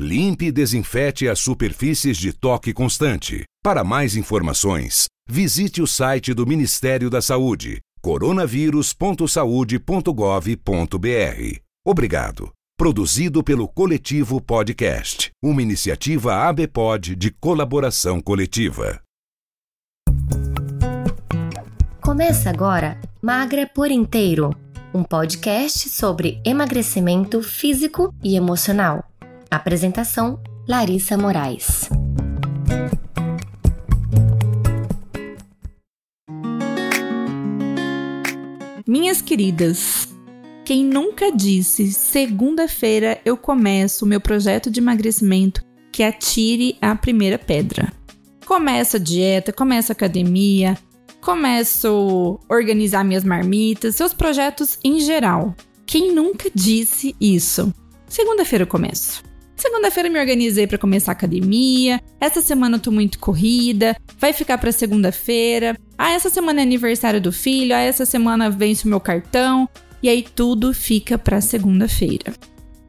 Limpe e desinfete as superfícies de toque constante. Para mais informações, visite o site do Ministério da Saúde, coronavírus.saude.gov.br. Obrigado. Produzido pelo Coletivo Podcast, uma iniciativa ABPOD de colaboração coletiva. Começa agora Magra por Inteiro, um podcast sobre emagrecimento físico e emocional. Apresentação: Larissa Moraes. Minhas queridas, quem nunca disse segunda-feira eu começo o meu projeto de emagrecimento que atire a primeira pedra? Começa a dieta, começa a academia, começo a organizar minhas marmitas, seus projetos em geral. Quem nunca disse isso? Segunda-feira eu começo. Segunda-feira me organizei para começar a academia. Essa semana eu tô muito corrida. Vai ficar para segunda-feira. Ah, essa semana é aniversário do filho. Ah, essa semana vence o meu cartão. E aí tudo fica para segunda-feira.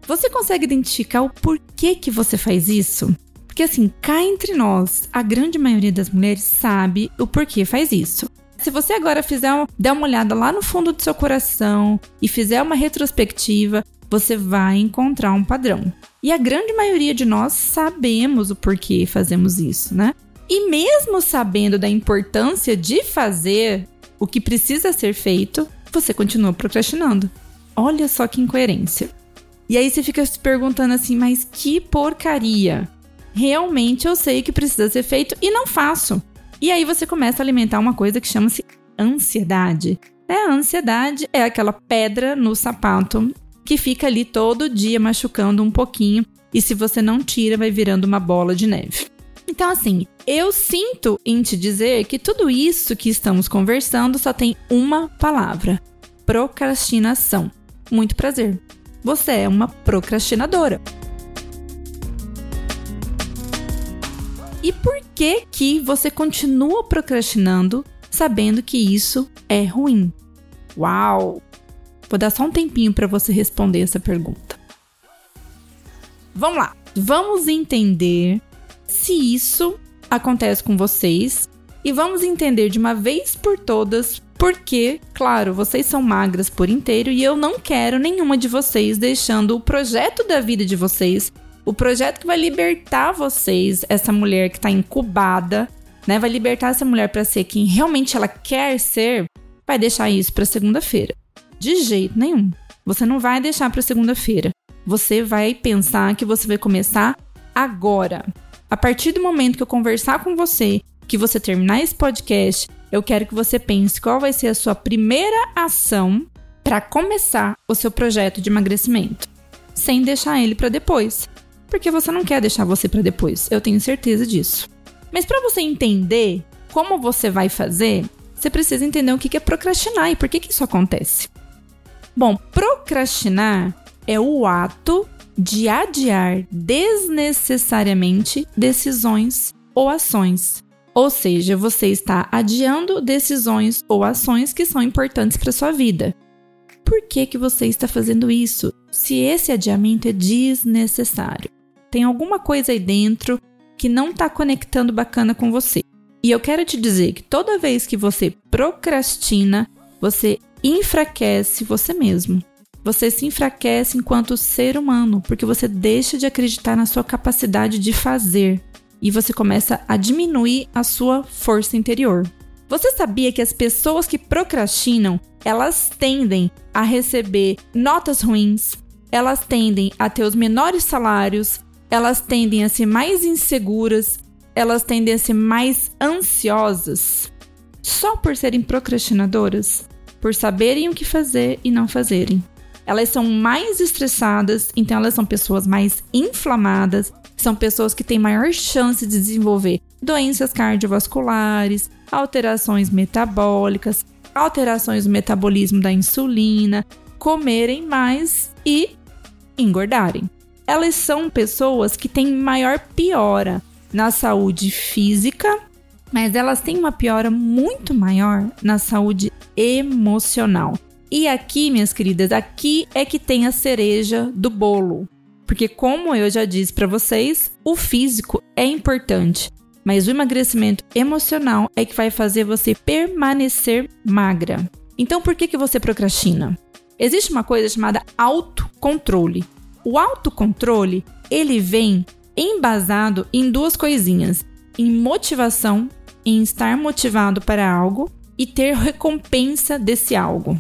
Você consegue identificar o porquê que você faz isso? Porque assim, cá entre nós, a grande maioria das mulheres sabe o porquê faz isso. Se você agora fizer der uma olhada lá no fundo do seu coração e fizer uma retrospectiva, você vai encontrar um padrão. E a grande maioria de nós sabemos o porquê fazemos isso, né? E mesmo sabendo da importância de fazer o que precisa ser feito, você continua procrastinando. Olha só que incoerência. E aí você fica se perguntando assim, mas que porcaria! Realmente eu sei que precisa ser feito e não faço. E aí você começa a alimentar uma coisa que chama-se ansiedade. É, a ansiedade é aquela pedra no sapato que fica ali todo dia machucando um pouquinho e se você não tira, vai virando uma bola de neve. Então, assim, eu sinto em te dizer que tudo isso que estamos conversando só tem uma palavra: procrastinação. Muito prazer. Você é uma procrastinadora. E por que que você continua procrastinando sabendo que isso é ruim? Uau! Vou dar só um tempinho para você responder essa pergunta. Vamos lá. Vamos entender se isso acontece com vocês e vamos entender de uma vez por todas porque, claro, vocês são magras por inteiro e eu não quero nenhuma de vocês deixando o projeto da vida de vocês, o projeto que vai libertar vocês, essa mulher que está incubada, né, vai libertar essa mulher para ser quem realmente ela quer ser, vai deixar isso para segunda-feira. De jeito nenhum. Você não vai deixar para segunda-feira. Você vai pensar que você vai começar agora. A partir do momento que eu conversar com você, que você terminar esse podcast, eu quero que você pense qual vai ser a sua primeira ação para começar o seu projeto de emagrecimento, sem deixar ele para depois, porque você não quer deixar você para depois. Eu tenho certeza disso. Mas para você entender como você vai fazer, você precisa entender o que é procrastinar e por que, que isso acontece. Bom, procrastinar é o ato de adiar desnecessariamente decisões ou ações. Ou seja, você está adiando decisões ou ações que são importantes para sua vida. Por que, que você está fazendo isso? Se esse adiamento é desnecessário, tem alguma coisa aí dentro que não está conectando bacana com você. E eu quero te dizer que toda vez que você procrastina, você enfraquece você mesmo. Você se enfraquece enquanto ser humano, porque você deixa de acreditar na sua capacidade de fazer e você começa a diminuir a sua força interior. Você sabia que as pessoas que procrastinam, elas tendem a receber notas ruins, elas tendem a ter os menores salários, elas tendem a ser mais inseguras, elas tendem a ser mais ansiosas só por serem procrastinadoras? Por saberem o que fazer e não fazerem. Elas são mais estressadas, então elas são pessoas mais inflamadas, são pessoas que têm maior chance de desenvolver doenças cardiovasculares, alterações metabólicas, alterações no metabolismo da insulina, comerem mais e engordarem. Elas são pessoas que têm maior piora na saúde física, mas elas têm uma piora muito maior na saúde emocional. E aqui, minhas queridas, aqui é que tem a cereja do bolo. Porque como eu já disse para vocês, o físico é importante, mas o emagrecimento emocional é que vai fazer você permanecer magra. Então por que que você procrastina? Existe uma coisa chamada autocontrole. O autocontrole, ele vem embasado em duas coisinhas: em motivação, em estar motivado para algo e ter recompensa desse algo.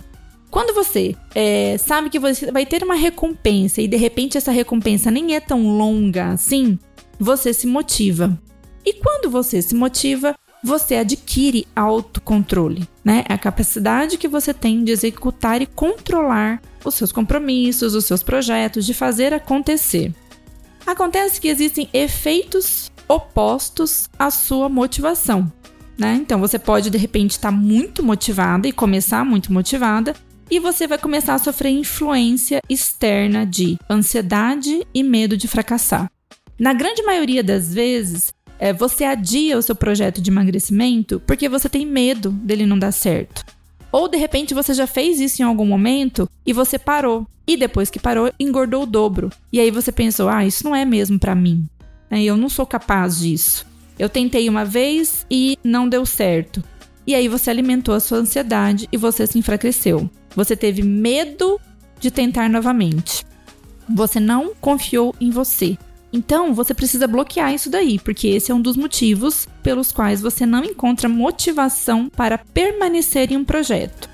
Quando você é, sabe que você vai ter uma recompensa e de repente essa recompensa nem é tão longa assim, você se motiva. E quando você se motiva, você adquire autocontrole, né? A capacidade que você tem de executar e controlar os seus compromissos, os seus projetos, de fazer acontecer. Acontece que existem efeitos opostos à sua motivação. Né? Então você pode de repente estar muito motivada e começar muito motivada, e você vai começar a sofrer influência externa de ansiedade e medo de fracassar. Na grande maioria das vezes, é, você adia o seu projeto de emagrecimento porque você tem medo dele não dar certo. Ou de repente você já fez isso em algum momento e você parou. E depois que parou, engordou o dobro. E aí você pensou: ah, isso não é mesmo para mim. É, eu não sou capaz disso. Eu tentei uma vez e não deu certo. E aí você alimentou a sua ansiedade e você se enfraqueceu. Você teve medo de tentar novamente. Você não confiou em você. Então, você precisa bloquear isso daí, porque esse é um dos motivos pelos quais você não encontra motivação para permanecer em um projeto.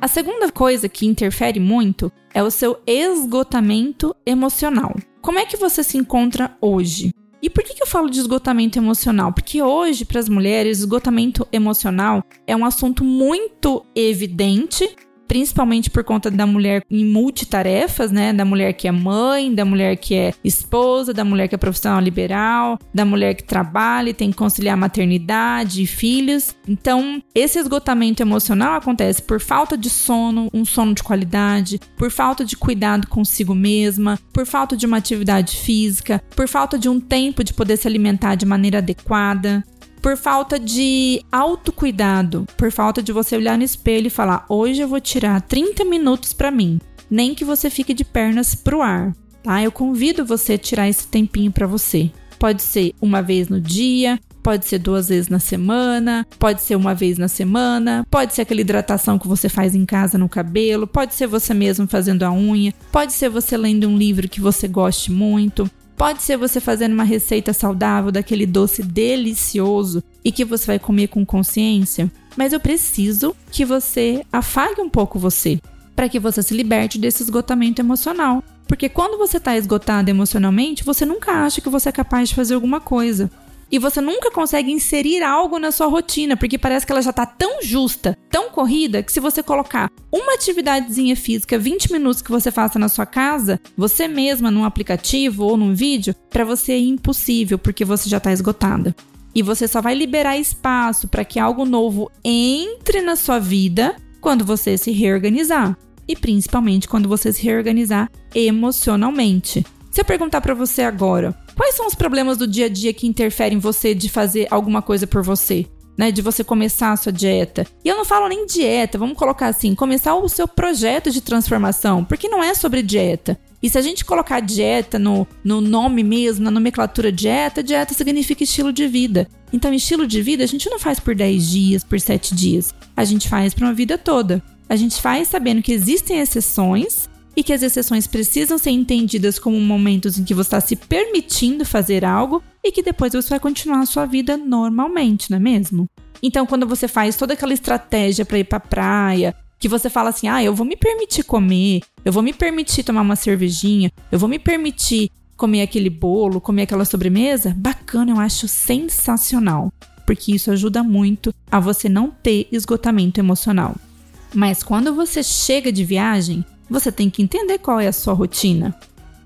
A segunda coisa que interfere muito é o seu esgotamento emocional. Como é que você se encontra hoje? E por que, eu falo de esgotamento emocional? Porque hoje, para as mulheres, esgotamento emocional é um assunto muito evidente principalmente por conta da mulher em multitarefas, né? Da mulher que é mãe, da mulher que é esposa, da mulher que é profissional liberal, da mulher que trabalha e tem que conciliar maternidade e filhos. Então, esse esgotamento emocional acontece por falta de sono, um sono de qualidade, por falta de cuidado consigo mesma, por falta de uma atividade física, por falta de um tempo de poder se alimentar de maneira adequada por falta de autocuidado, por falta de você olhar no espelho e falar: hoje eu vou tirar 30 minutos para mim, nem que você fique de pernas pro ar, tá? Eu convido você a tirar esse tempinho para você. Pode ser uma vez no dia, pode ser duas vezes na semana, pode ser uma vez na semana, pode ser aquela hidratação que você faz em casa no cabelo, pode ser você mesmo fazendo a unha, pode ser você lendo um livro que você goste muito, Pode ser você fazendo uma receita saudável daquele doce delicioso e que você vai comer com consciência, mas eu preciso que você afague um pouco você, para que você se liberte desse esgotamento emocional. Porque quando você está esgotado emocionalmente, você nunca acha que você é capaz de fazer alguma coisa e você nunca consegue inserir algo na sua rotina, porque parece que ela já tá tão justa, tão corrida, que se você colocar uma atividadezinha física, 20 minutos que você faça na sua casa, você mesma num aplicativo ou num vídeo, para você é impossível, porque você já tá esgotada. E você só vai liberar espaço para que algo novo entre na sua vida quando você se reorganizar. E principalmente quando você se reorganizar emocionalmente. Eu perguntar para você agora, quais são os problemas do dia a dia que interferem em você de fazer alguma coisa por você? Né, de você começar a sua dieta. E eu não falo nem dieta, vamos colocar assim, começar o seu projeto de transformação, porque não é sobre dieta. E se a gente colocar dieta no, no nome mesmo, na nomenclatura dieta, dieta significa estilo de vida. Então, estilo de vida a gente não faz por 10 dias, por 7 dias. A gente faz para uma vida toda. A gente faz sabendo que existem exceções e que as exceções precisam ser entendidas como momentos em que você está se permitindo fazer algo e que depois você vai continuar a sua vida normalmente, não é mesmo? Então, quando você faz toda aquela estratégia para ir para praia, que você fala assim: "Ah, eu vou me permitir comer, eu vou me permitir tomar uma cervejinha, eu vou me permitir comer aquele bolo, comer aquela sobremesa", bacana, eu acho sensacional, porque isso ajuda muito a você não ter esgotamento emocional. Mas quando você chega de viagem, você tem que entender qual é a sua rotina.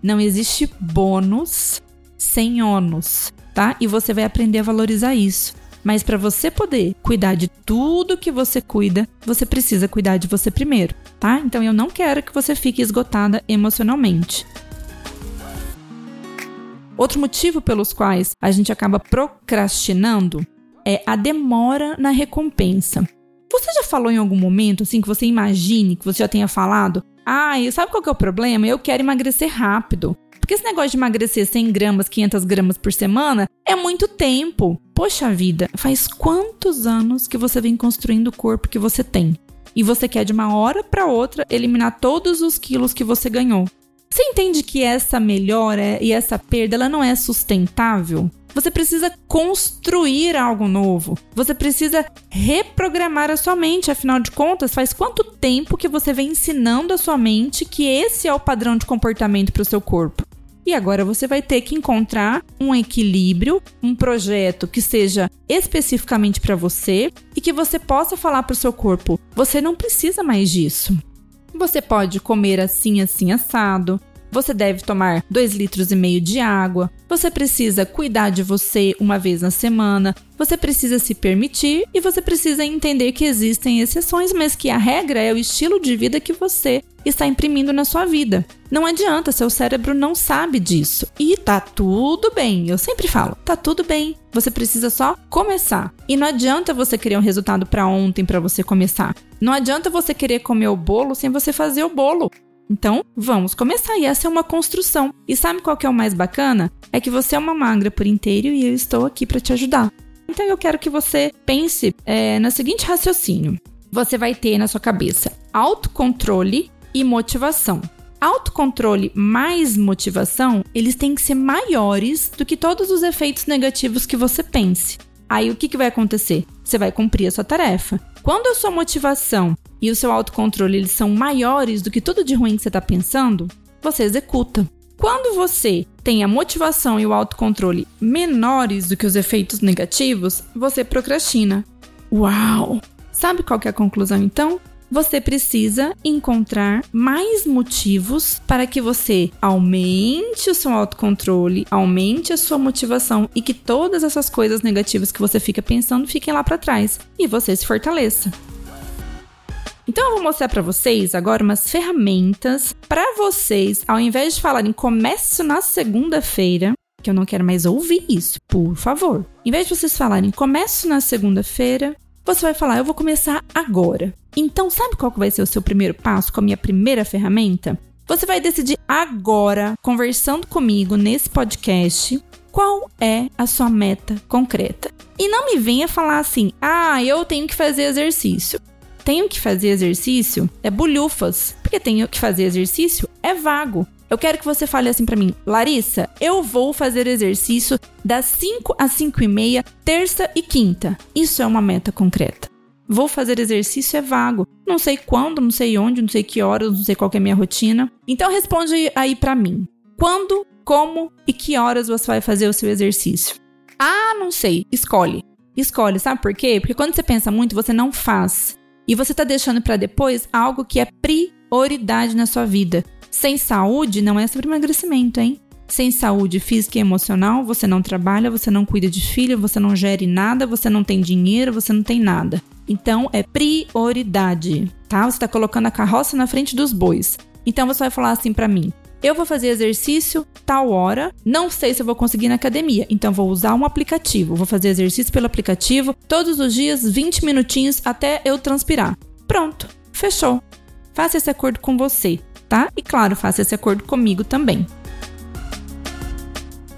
Não existe bônus sem ônus. tá? E você vai aprender a valorizar isso. Mas para você poder cuidar de tudo que você cuida, você precisa cuidar de você primeiro, tá? Então eu não quero que você fique esgotada emocionalmente. Outro motivo pelos quais a gente acaba procrastinando é a demora na recompensa. Você já falou em algum momento, assim, que você imagine, que você já tenha falado? Ah, sabe qual que é o problema? Eu quero emagrecer rápido. Porque esse negócio de emagrecer 100 gramas, 500 gramas por semana é muito tempo. Poxa vida, faz quantos anos que você vem construindo o corpo que você tem? E você quer de uma hora para outra eliminar todos os quilos que você ganhou. Você entende que essa melhora e essa perda ela não é sustentável? Você precisa construir algo novo. Você precisa reprogramar a sua mente. Afinal de contas, faz quanto tempo que você vem ensinando a sua mente que esse é o padrão de comportamento para o seu corpo? E agora você vai ter que encontrar um equilíbrio, um projeto que seja especificamente para você e que você possa falar para o seu corpo: você não precisa mais disso. Você pode comer assim, assim, assado. Você deve tomar 2 litros e meio de água. Você precisa cuidar de você uma vez na semana. Você precisa se permitir e você precisa entender que existem exceções, mas que a regra é o estilo de vida que você está imprimindo na sua vida. Não adianta, seu cérebro não sabe disso. E tá tudo bem. Eu sempre falo, tá tudo bem. Você precisa só começar. E não adianta você querer um resultado para ontem para você começar. Não adianta você querer comer o bolo sem você fazer o bolo. Então, vamos começar. E essa é uma construção. E sabe qual que é o mais bacana? É que você é uma magra por inteiro e eu estou aqui para te ajudar. Então, eu quero que você pense é, no seguinte raciocínio: você vai ter na sua cabeça autocontrole e motivação. Autocontrole mais motivação, eles têm que ser maiores do que todos os efeitos negativos que você pense. Aí o que, que vai acontecer? Você vai cumprir a sua tarefa. Quando a sua motivação e o seu autocontrole eles são maiores do que tudo de ruim que você está pensando, você executa. Quando você tem a motivação e o autocontrole menores do que os efeitos negativos, você procrastina. Uau! Sabe qual é a conclusão então? Você precisa encontrar mais motivos para que você aumente o seu autocontrole, aumente a sua motivação e que todas essas coisas negativas que você fica pensando fiquem lá para trás e você se fortaleça. Então eu vou mostrar para vocês agora umas ferramentas para vocês, ao invés de falarem comece na segunda-feira, que eu não quero mais ouvir isso, por favor. Em vez de vocês falarem começo na segunda-feira, você vai falar eu vou começar agora. Então, sabe qual vai ser o seu primeiro passo com a minha primeira ferramenta? Você vai decidir agora, conversando comigo nesse podcast, qual é a sua meta concreta. E não me venha falar assim: "Ah, eu tenho que fazer exercício" tenho que fazer exercício é bolhufas, porque tenho que fazer exercício é vago. Eu quero que você fale assim para mim, Larissa, eu vou fazer exercício das 5 às 5 e meia, terça e quinta. Isso é uma meta concreta. Vou fazer exercício é vago. Não sei quando, não sei onde, não sei que horas, não sei qual é a minha rotina. Então responde aí para mim. Quando, como e que horas você vai fazer o seu exercício? Ah, não sei. Escolhe. Escolhe, sabe por quê? Porque quando você pensa muito, você não faz. E você está deixando para depois algo que é prioridade na sua vida. Sem saúde não é sobre emagrecimento, hein? Sem saúde física e emocional, você não trabalha, você não cuida de filho, você não gere nada, você não tem dinheiro, você não tem nada. Então é prioridade, tá? Você está colocando a carroça na frente dos bois. Então você vai falar assim para mim: eu vou fazer exercício tal hora, não sei se eu vou conseguir na academia, então vou usar um aplicativo, vou fazer exercício pelo aplicativo todos os dias, 20 minutinhos até eu transpirar. Pronto, fechou. Faça esse acordo com você, tá? E claro, faça esse acordo comigo também.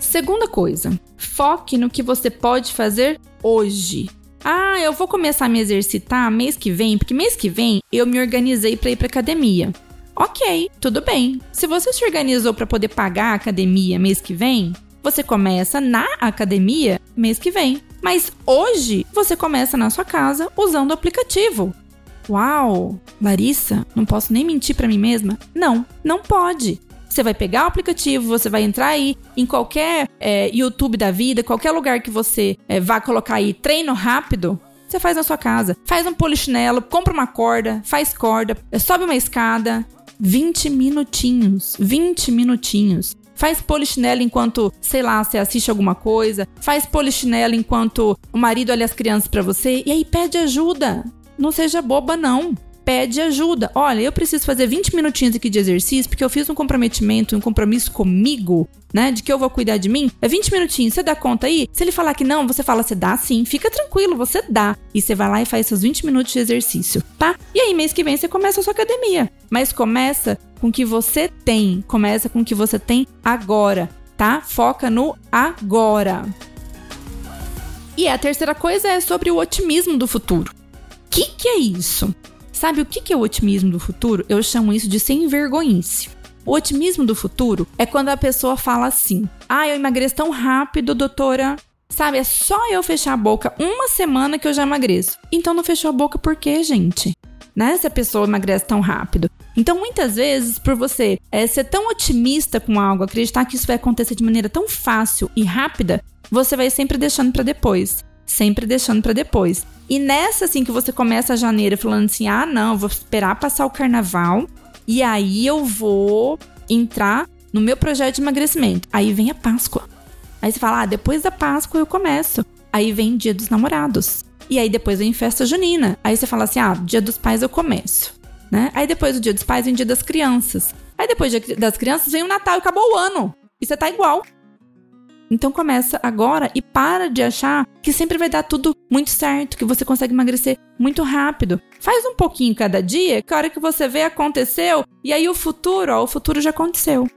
Segunda coisa, foque no que você pode fazer hoje. Ah, eu vou começar a me exercitar mês que vem, porque mês que vem eu me organizei para ir para academia. Ok, tudo bem. Se você se organizou para poder pagar a academia mês que vem, você começa na academia mês que vem. Mas hoje você começa na sua casa usando o aplicativo. Uau, Larissa, não posso nem mentir para mim mesma? Não, não pode. Você vai pegar o aplicativo, você vai entrar aí em qualquer é, YouTube da vida, qualquer lugar que você é, vá colocar aí treino rápido, você faz na sua casa. Faz um polichinelo, compra uma corda, faz corda, sobe uma escada, 20 minutinhos. 20 minutinhos. faz polichinelo enquanto, sei lá, você assiste alguma coisa, faz polichinelo enquanto o marido olha as crianças para você e aí pede ajuda. Não seja boba não pede ajuda. Olha, eu preciso fazer 20 minutinhos aqui de exercício porque eu fiz um comprometimento, um compromisso comigo, né? De que eu vou cuidar de mim. É 20 minutinhos, você dá conta aí? Se ele falar que não, você fala, você dá sim, fica tranquilo, você dá. E você vai lá e faz seus 20 minutos de exercício, tá? E aí, mês que vem, você começa a sua academia. Mas começa com o que você tem, começa com o que você tem agora, tá? Foca no agora. E a terceira coisa é sobre o otimismo do futuro. O que, que é isso? Sabe o que é o otimismo do futuro? Eu chamo isso de sem vergonhice. O otimismo do futuro é quando a pessoa fala assim: Ah, eu emagreço tão rápido, doutora. Sabe, é só eu fechar a boca uma semana que eu já emagreço. Então não fechou a boca por quê, gente? Né? Se a pessoa emagrece tão rápido. Então, muitas vezes, por você é, ser tão otimista com algo, acreditar que isso vai acontecer de maneira tão fácil e rápida, você vai sempre deixando para depois sempre deixando para depois. E nessa assim que você começa janeiro falando assim: "Ah, não, vou esperar passar o carnaval e aí eu vou entrar no meu projeto de emagrecimento". Aí vem a Páscoa. Aí você fala: "Ah, depois da Páscoa eu começo". Aí vem Dia dos Namorados. E aí depois vem festa junina. Aí você fala assim: "Ah, Dia dos Pais eu começo". Né? Aí depois do Dia dos Pais vem Dia das Crianças. Aí depois das crianças vem o Natal e acabou o ano. E você tá igual. Então começa agora e para de achar que sempre vai dar tudo muito certo, que você consegue emagrecer muito rápido. Faz um pouquinho cada dia, que a hora que você vê aconteceu, e aí o futuro, ó, o futuro já aconteceu.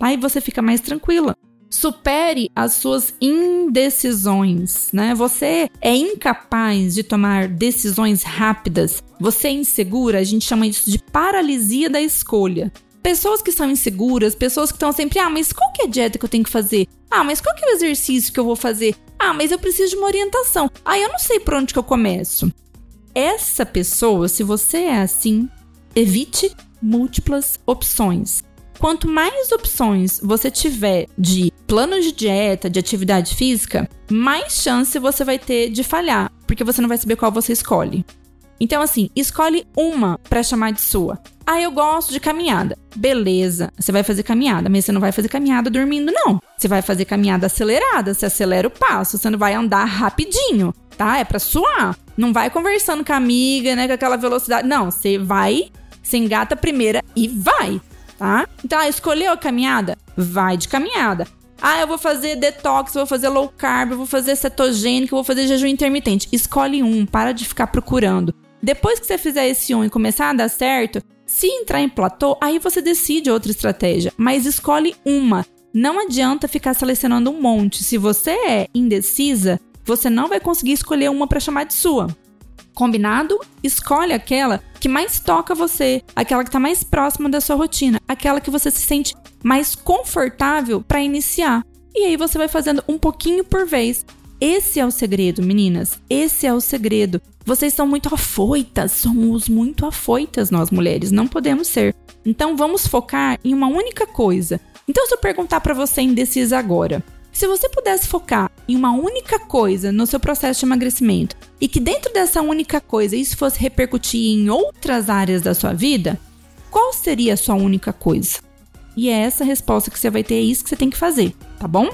Aí você fica mais tranquila. Supere as suas indecisões, né? Você é incapaz de tomar decisões rápidas. Você é insegura, a gente chama isso de paralisia da escolha pessoas que são inseguras, pessoas que estão sempre, ah, mas qual que é a dieta que eu tenho que fazer? Ah, mas qual que é o exercício que eu vou fazer? Ah, mas eu preciso de uma orientação. Ah, eu não sei por onde que eu começo. Essa pessoa, se você é assim, evite múltiplas opções. Quanto mais opções você tiver de plano de dieta, de atividade física, mais chance você vai ter de falhar, porque você não vai saber qual você escolhe. Então, assim, escolhe uma para chamar de sua. Ah, eu gosto de caminhada. Beleza, você vai fazer caminhada, mas você não vai fazer caminhada dormindo, não. Você vai fazer caminhada acelerada, você acelera o passo, você não vai andar rapidinho, tá? É pra suar. Não vai conversando com a amiga, né, com aquela velocidade. Não, você vai, você engata a primeira e vai, tá? Então, ah, escolheu a caminhada? Vai de caminhada. Ah, eu vou fazer detox, vou fazer low carb, vou fazer cetogênico, vou fazer jejum intermitente. Escolhe um, para de ficar procurando. Depois que você fizer esse um e começar a dar certo, se entrar em platô, aí você decide outra estratégia, mas escolhe uma. Não adianta ficar selecionando um monte. Se você é indecisa, você não vai conseguir escolher uma para chamar de sua. Combinado? Escolhe aquela que mais toca você, aquela que está mais próxima da sua rotina, aquela que você se sente mais confortável para iniciar. E aí você vai fazendo um pouquinho por vez. Esse é o segredo, meninas. Esse é o segredo. Vocês são muito afoitas, somos muito afoitas nós mulheres, não podemos ser. Então vamos focar em uma única coisa. Então se eu perguntar para você indecisa agora, se você pudesse focar em uma única coisa no seu processo de emagrecimento e que dentro dessa única coisa isso fosse repercutir em outras áreas da sua vida, qual seria a sua única coisa? E é essa resposta que você vai ter, é isso que você tem que fazer, tá bom?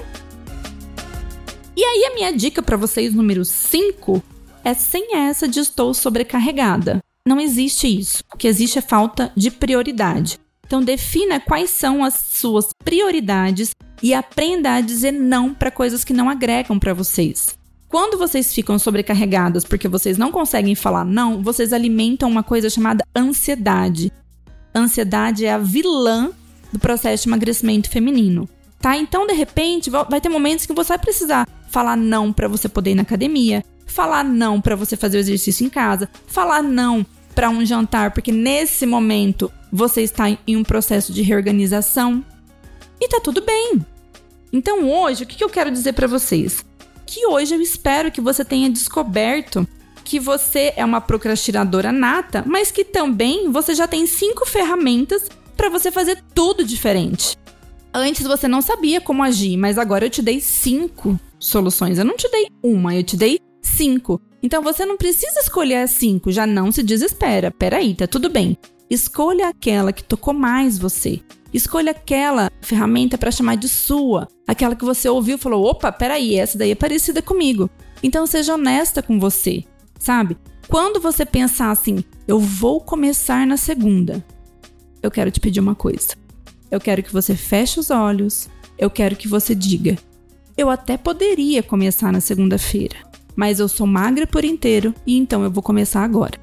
E aí a minha dica para vocês número 5 é sem essa de estou sobrecarregada. Não existe isso. O que existe é falta de prioridade. Então defina quais são as suas prioridades e aprenda a dizer não para coisas que não agregam para vocês. Quando vocês ficam sobrecarregadas porque vocês não conseguem falar não, vocês alimentam uma coisa chamada ansiedade. Ansiedade é a vilã do processo de emagrecimento feminino tá? Então, de repente, vai ter momentos que você vai precisar falar não para você poder ir na academia, falar não para você fazer o exercício em casa, falar não para um jantar, porque nesse momento você está em um processo de reorganização e tá tudo bem. Então, hoje, o que eu quero dizer para vocês? Que hoje eu espero que você tenha descoberto que você é uma procrastinadora nata, mas que também você já tem cinco ferramentas para você fazer tudo diferente. Antes você não sabia como agir, mas agora eu te dei cinco soluções. Eu não te dei uma, eu te dei cinco. Então você não precisa escolher as cinco, já não se desespera. Peraí, tá tudo bem. Escolha aquela que tocou mais você. Escolha aquela ferramenta para chamar de sua, aquela que você ouviu e falou: opa, peraí, essa daí é parecida comigo. Então seja honesta com você, sabe? Quando você pensar assim, eu vou começar na segunda, eu quero te pedir uma coisa. Eu quero que você feche os olhos, eu quero que você diga: eu até poderia começar na segunda-feira, mas eu sou magra por inteiro e então eu vou começar agora.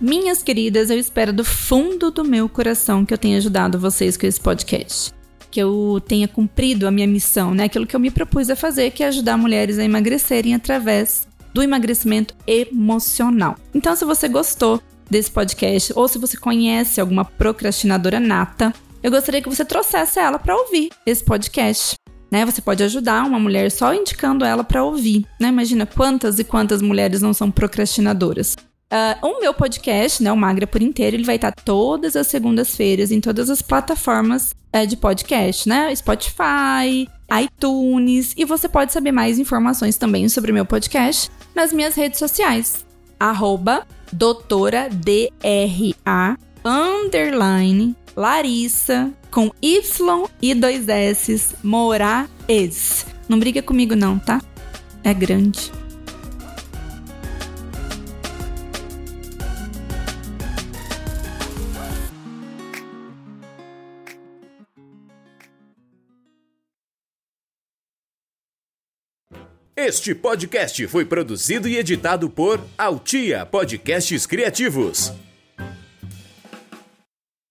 Minhas queridas, eu espero do fundo do meu coração que eu tenha ajudado vocês com esse podcast. Que eu tenha cumprido a minha missão, né? Aquilo que eu me propus a fazer, que é ajudar mulheres a emagrecerem através do emagrecimento emocional. Então, se você gostou desse podcast ou se você conhece alguma procrastinadora nata, eu gostaria que você trouxesse ela para ouvir esse podcast. Né, você pode ajudar uma mulher só indicando ela para ouvir. Né? Imagina quantas e quantas mulheres não são procrastinadoras. Uh, o meu podcast, né, o Magra por inteiro, ele vai estar todas as segundas-feiras em todas as plataformas uh, de podcast, né? Spotify, iTunes. E você pode saber mais informações também sobre o meu podcast nas minhas redes sociais. Arroba doutora DRA underline Larissa com Y e dois S Moraes. Não briga comigo não, tá? É grande. Este podcast foi produzido e editado por Altia Podcasts Criativos.